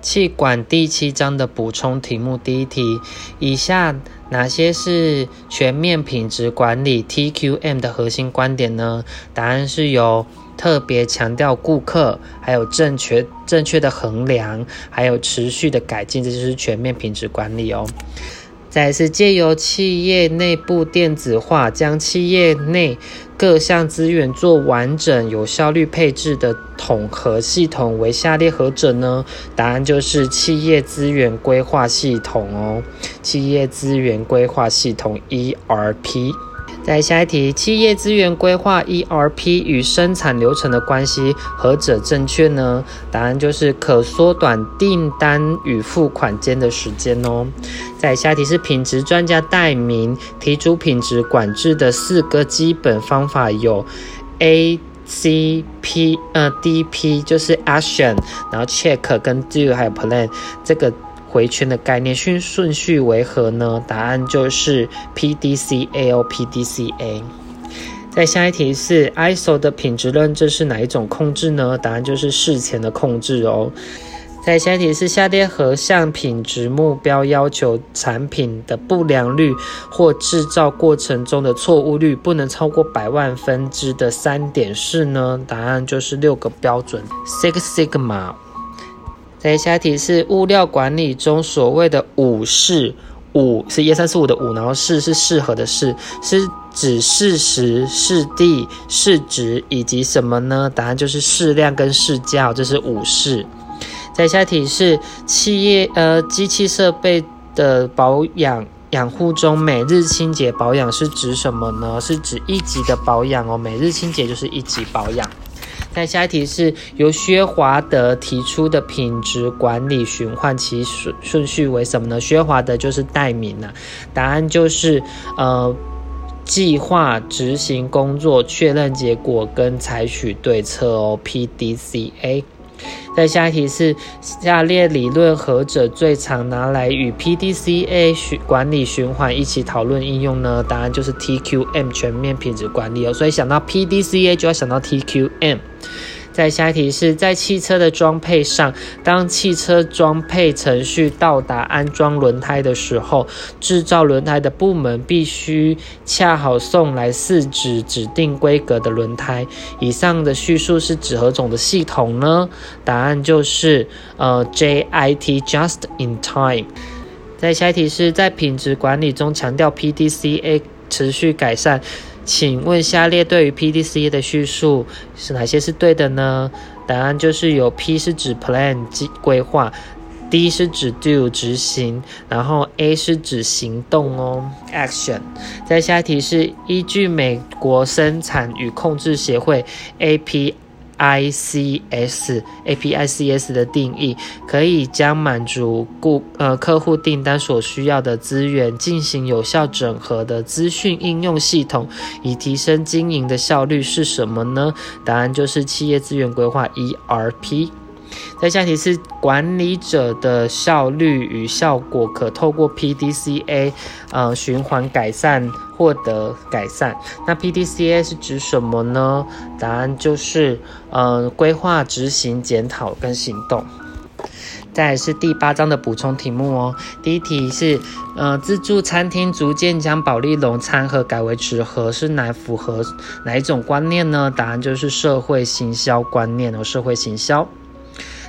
气管第七章的补充题目，第一题：以下哪些是全面品质管理 （TQM） 的核心观点呢？答案是有特别强调顾客，还有正确正确的衡量，还有持续的改进，这就是全面品质管理哦。再是借由企业内部电子化，将企业内各项资源做完整、有效率配置的统合系统，为下列何者呢？答案就是企业资源规划系统哦。企业资源规划系统 ERP。在下一题，企业资源规划 ERP 与生产流程的关系，何者正确呢？答案就是可缩短订单与付款间的时间哦。在下一题是品质专家代名提出品质管制的四个基本方法有 A、C、P，呃，D、P 就是 Action，然后 Check 跟 Do 还有 Plan 这个。回圈的概念顺顺序为何呢？答案就是 P D C A O P D C A。再下一题是 ISO 的品质认证是哪一种控制呢？答案就是事前的控制哦。再下一题是下列何项品质目标要求产品的不良率或制造过程中的错误率不能超过百万分之的三点四呢？答案就是六个标准 Six Sigma。在下题是物料管理中所谓的五适，五是一二三四五的五，然后适是适合的适，是指适时、适地、适值以及什么呢？答案就是适量跟适价，这是五适。在下题是企业呃机器设备的保养养护中，每日清洁保养是指什么呢？是指一级的保养哦，每日清洁就是一级保养。但下一题是由薛华德提出的品质管理循环，其顺顺序为什么呢？薛华德就是代名啊，答案就是呃，计划、执行工作、确认结果跟采取对策哦，P D C A 在下一题是下列理论何者最常拿来与 PDCA 循管理循环一起讨论应用呢？答案就是 TQM 全面品质管理哦。所以想到 PDCA 就要想到 TQM。在下一题是在汽车的装配上，当汽车装配程序到达安装轮胎的时候，制造轮胎的部门必须恰好送来四指指定规格的轮胎。以上的叙述是指何种的系统呢？答案就是呃 JIT Just in Time。在下一题是在品质管理中强调 PDCA 持续改善。请问下列对于 PDCA 的叙述是哪些是对的呢？答案就是有 P 是指 plan 计规划，D 是指 do 执行，然后 A 是指行动哦 action。再下一题是依据美国生产与控制协会 AP。I C S A P I C S 的定义，可以将满足顾呃客户订单所需要的资源进行有效整合的资讯应用系统，以提升经营的效率是什么呢？答案就是企业资源规划 E R P。在下题是管理者的效率与效果可透过 PDCA 呃循环改善获得改善。那 PDCA 是指什么呢？答案就是呃规划、执行、检讨跟行动。再来是第八章的补充题目哦。第一题是呃自助餐厅逐渐将保利龙餐盒改为纸盒，是哪符合哪一种观念呢？答案就是社会行销观念哦，社会行销。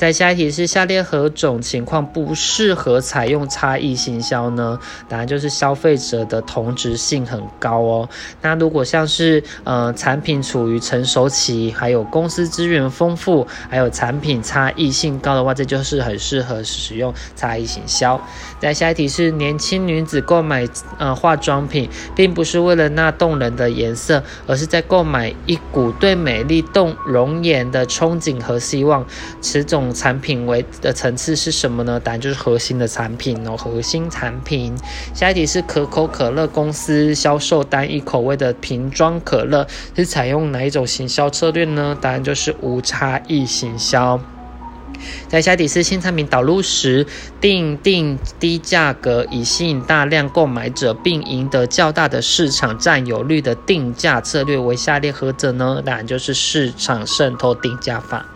在下一题是下列何种情况不适合采用差异行销呢？答案就是消费者的同质性很高哦。那如果像是呃产品处于成熟期，还有公司资源丰富，还有产品差异性高的话，这就是很适合使用差异行销。在下一题是年轻女子购买呃化妆品，并不是为了那动人的颜色，而是在购买一股对美丽动容颜的憧憬和希望。此种产品为的层次是什么呢？答案就是核心的产品哦，核心产品。下一题是可口可乐公司销售单一口味的瓶装可乐，是采用哪一种行销策略呢？答案就是无差异行销。在下一题是新产品导入时，定定低价格以吸引大量购买者，并赢得较大的市场占有率的定价策略为下列何者呢？答案就是市场渗透定价法。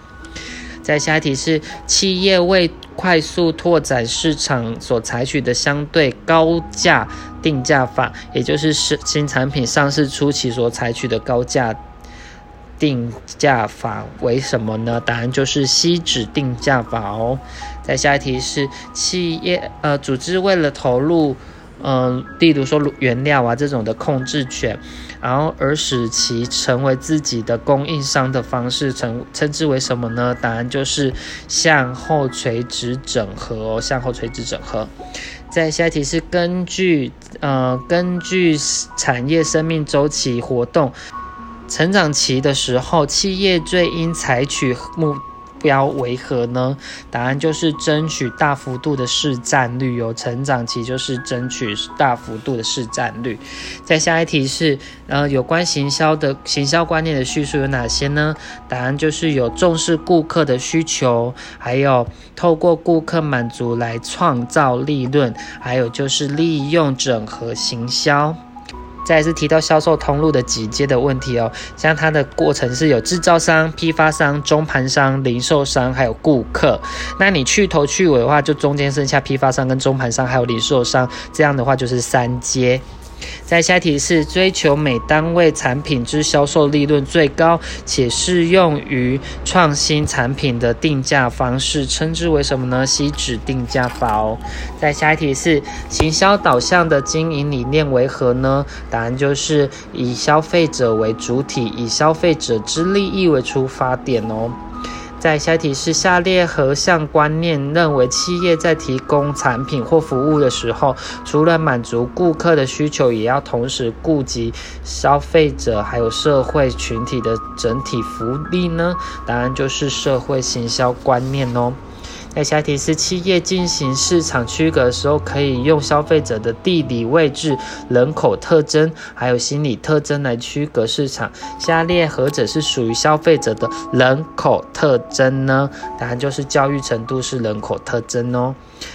在下一题是企业为快速拓展市场所采取的相对高价定价法，也就是是新产品上市初期所采取的高价定价法为什么呢？答案就是吸脂定价法哦。在下一题是企业呃组织为了投入。嗯，例如说原料啊这种的控制权，然后而使其成为自己的供应商的方式，称称之为什么呢？答案就是向后垂直整合哦，向后垂直整合。在下一题是根据呃根据产业生命周期活动成长期的时候，企业最应采取目。标为何呢？答案就是争取大幅度的市占率。有成长期就是争取大幅度的市占率。再下一题是，呃，有关行销的行销观念的叙述有哪些呢？答案就是有重视顾客的需求，还有透过顾客满足来创造利润，还有就是利用整合行销。再是提到销售通路的几阶的问题哦，像它的过程是有制造商、批发商、中盘商、零售商，还有顾客。那你去头去尾的话，就中间剩下批发商跟中盘商，还有零售商，这样的话就是三阶。在下一题是追求每单位产品之销售利润最高且适用于创新产品的定价方式，称之为什么呢？吸脂定价法哦。在下一题是行销导向的经营理念为何呢？答案就是以消费者为主体，以消费者之利益为出发点哦。在下题是下列何项观念认为企业在提供产品或服务的时候，除了满足顾客的需求，也要同时顾及消费者还有社会群体的整体福利呢？答案就是社会行销观念哦。在下题是企业进行市场区隔的时候，可以用消费者的地理位置、人口特征，还有心理特征来区隔市场。下列何者是属于消费者的人口特征呢？答案就是教育程度是人口特征哦。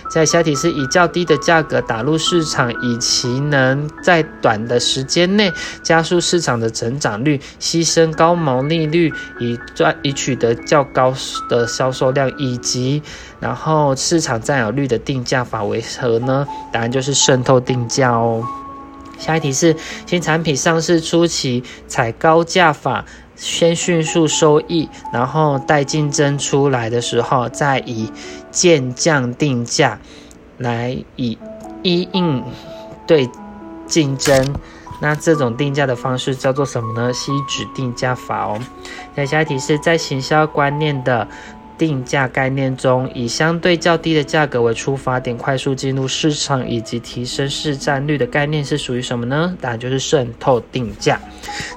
在下题是以较低的价格打入市场，以其能在短的时间内加速市场的成长率，牺牲高毛利率，以赚以取得较高的销售量，以及然后市场占有率的定价法为何呢？答案就是渗透定价哦。下一题是新产品上市初期采高价法，先迅速收益，然后待竞争出来的时候再以渐降定价来以一应对竞争。那这种定价的方式叫做什么呢？吸脂定价法哦。那下一题是在行销观念的。定价概念中，以相对较低的价格为出发点，快速进入市场以及提升市占率的概念是属于什么呢？答案就是渗透定价。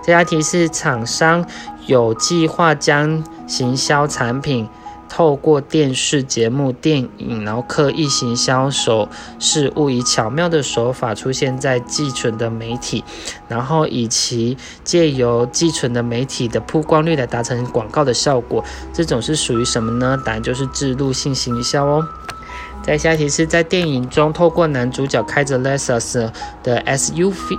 这道题是厂商有计划将行销产品。透过电视节目、电影，然后刻意行销手事物，以巧妙的手法出现在寄存的媒体，然后以其借由寄存的媒体的曝光率来达成广告的效果。这种是属于什么呢？答案就是制度性行销哦。在下一题是在电影中，透过男主角开着 Lexus 的 SUV。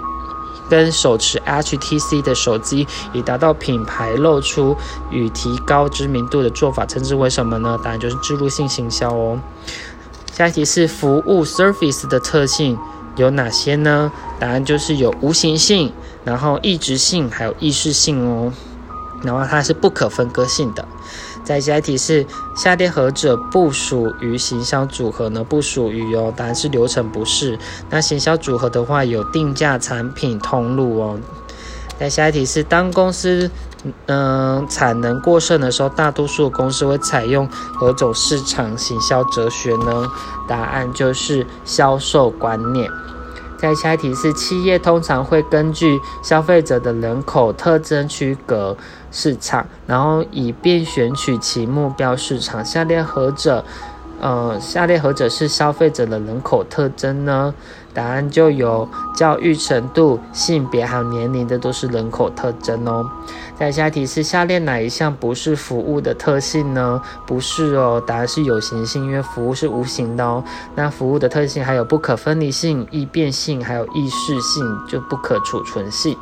跟手持 HTC 的手机，以达到品牌露出与提高知名度的做法，称之为什么呢？答案就是植入性行销哦。下一题是服务 Surface 的特性有哪些呢？答案就是有无形性，然后异质性，还有意识性哦。然后它是不可分割性的。再下一题是下列何者不属于行销组合呢？不属于哦，答案是流程不是。那行销组合的话有定价、产品、通路哦。再下一题是当公司嗯产能过剩的时候，大多数公司会采用何种市场行销哲学呢？答案就是销售观念。在下一题是企业通常会根据消费者的人口特征区隔。市场，然后以便选取其目标市场。下列何者，呃，下列何者是消费者的人口特征呢？答案就有教育程度、性别还有年龄的都是人口特征哦。再下一题是下列哪一项不是服务的特性呢？不是哦，答案是有形性，因为服务是无形的哦。那服务的特性还有不可分离性、易变性，还有易逝性，就不可储存性。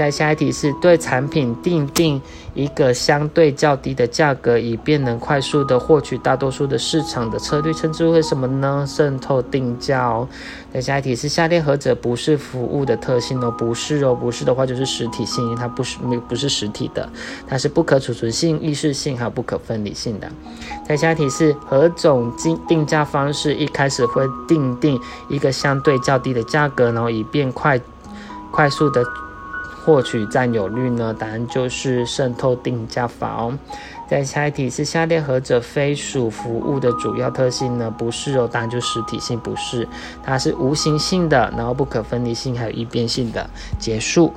在下一题是对产品定定一个相对较低的价格，以便能快速的获取大多数的市场的策略，称之为什么呢？渗透定价哦。在下一题是下列何者不是服务的特性哦？不是哦，不是的话就是实体性，因为它不是没不是实体的，它是不可储存性、意识性还有不可分离性的。在下一题是何种定定价方式一开始会定定一个相对较低的价格，然后以便快快速的获取占有率呢？答案就是渗透定价法哦。在下一题是下列何者非属服务的主要特性呢？不是哦，答案就实体性不是，它是无形性的，然后不可分离性还有易变性的。结束。